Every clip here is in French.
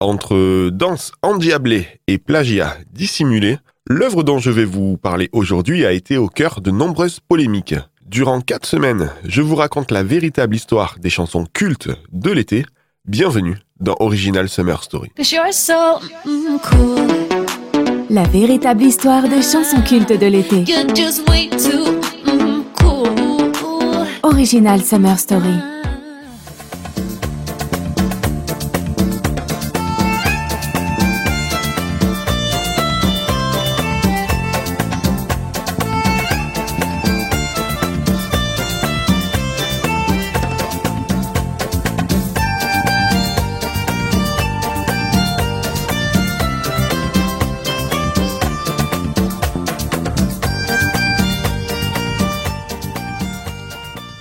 Entre danse endiablée et plagiat dissimulé, l'œuvre dont je vais vous parler aujourd'hui a été au cœur de nombreuses polémiques. Durant quatre semaines, je vous raconte la véritable histoire des chansons cultes de l'été. Bienvenue dans Original Summer Story. mm, La véritable histoire des chansons cultes de l'été. mm, Original Summer Story.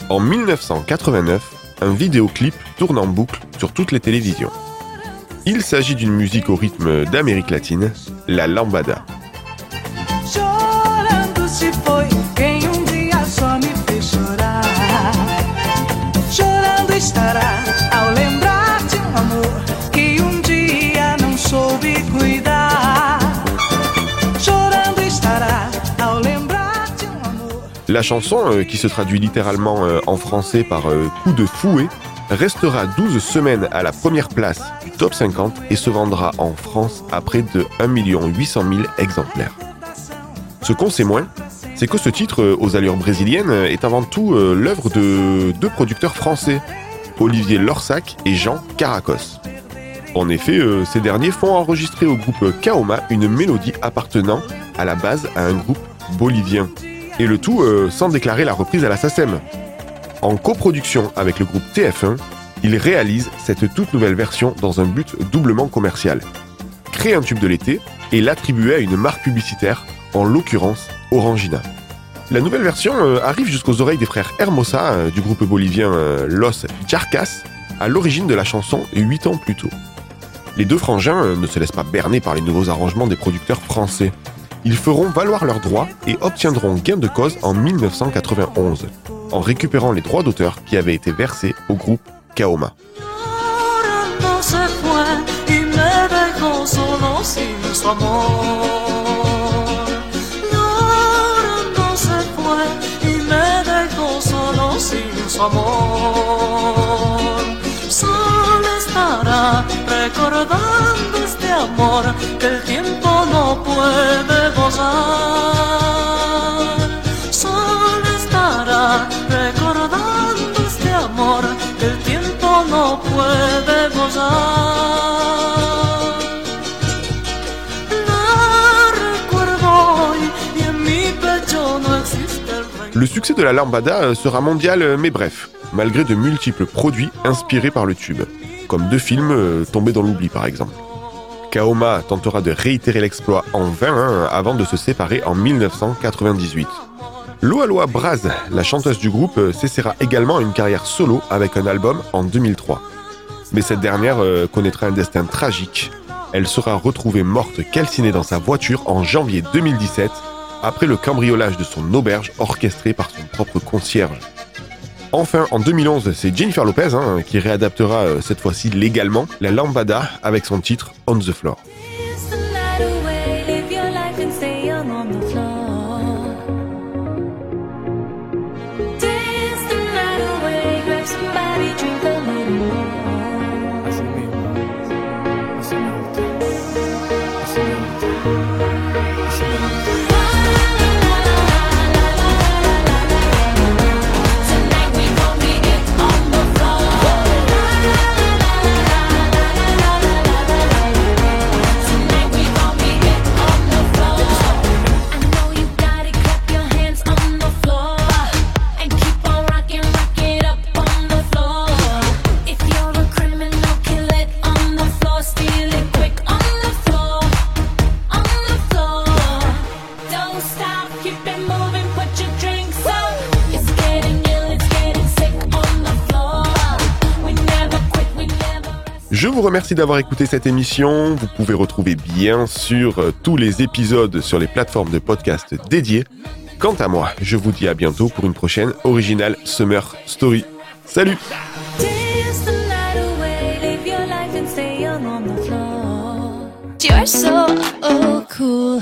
En 1989, un vidéoclip tourne en boucle sur toutes les télévisions. Il s'agit d'une musique au rythme d'Amérique latine, la lambada. La chanson, euh, qui se traduit littéralement euh, en français par euh, coup de fouet, restera 12 semaines à la première place du top 50 et se vendra en France à près de 1 800 000 exemplaires. Ce qu'on sait moins, c'est que ce titre aux allures brésiliennes est avant tout l'œuvre de deux producteurs français, Olivier Lorsac et Jean Caracos. En effet, ces derniers font enregistrer au groupe Kaoma une mélodie appartenant à la base à un groupe bolivien. Et le tout euh, sans déclarer la reprise à la SACEM. En coproduction avec le groupe TF1, ils réalisent cette toute nouvelle version dans un but doublement commercial. Créer un tube de l'été et l'attribuer à une marque publicitaire, en l'occurrence Orangina. La nouvelle version euh, arrive jusqu'aux oreilles des frères Hermosa euh, du groupe bolivien Los Jarcas, à l'origine de la chanson 8 ans plus tôt. Les deux frangins ne se laissent pas berner par les nouveaux arrangements des producteurs français. Ils feront valoir leurs droits et obtiendront gain de cause en 1991, en récupérant les droits d'auteur qui avaient été versés au groupe Kaoma. Le succès de la lambada euh, sera mondial, euh, mais bref, malgré de multiples produits inspirés par le tube, comme deux films euh, tombés dans l'oubli par exemple. Kaoma tentera de réitérer l'exploit en vain hein, avant de se séparer en 1998. Loa Loa Braz, la chanteuse du groupe, s'essaiera également une carrière solo avec un album en 2003. Mais cette dernière connaîtra un destin tragique. Elle sera retrouvée morte calcinée dans sa voiture en janvier 2017 après le cambriolage de son auberge orchestré par son propre concierge. Enfin, en 2011, c'est Jennifer Lopez hein, qui réadaptera euh, cette fois-ci légalement la lambada avec son titre On the Floor. Je vous remercie d'avoir écouté cette émission. Vous pouvez retrouver bien sûr euh, tous les épisodes sur les plateformes de podcast dédiées. Quant à moi, je vous dis à bientôt pour une prochaine Original Summer Story. Salut you're so oh, cool.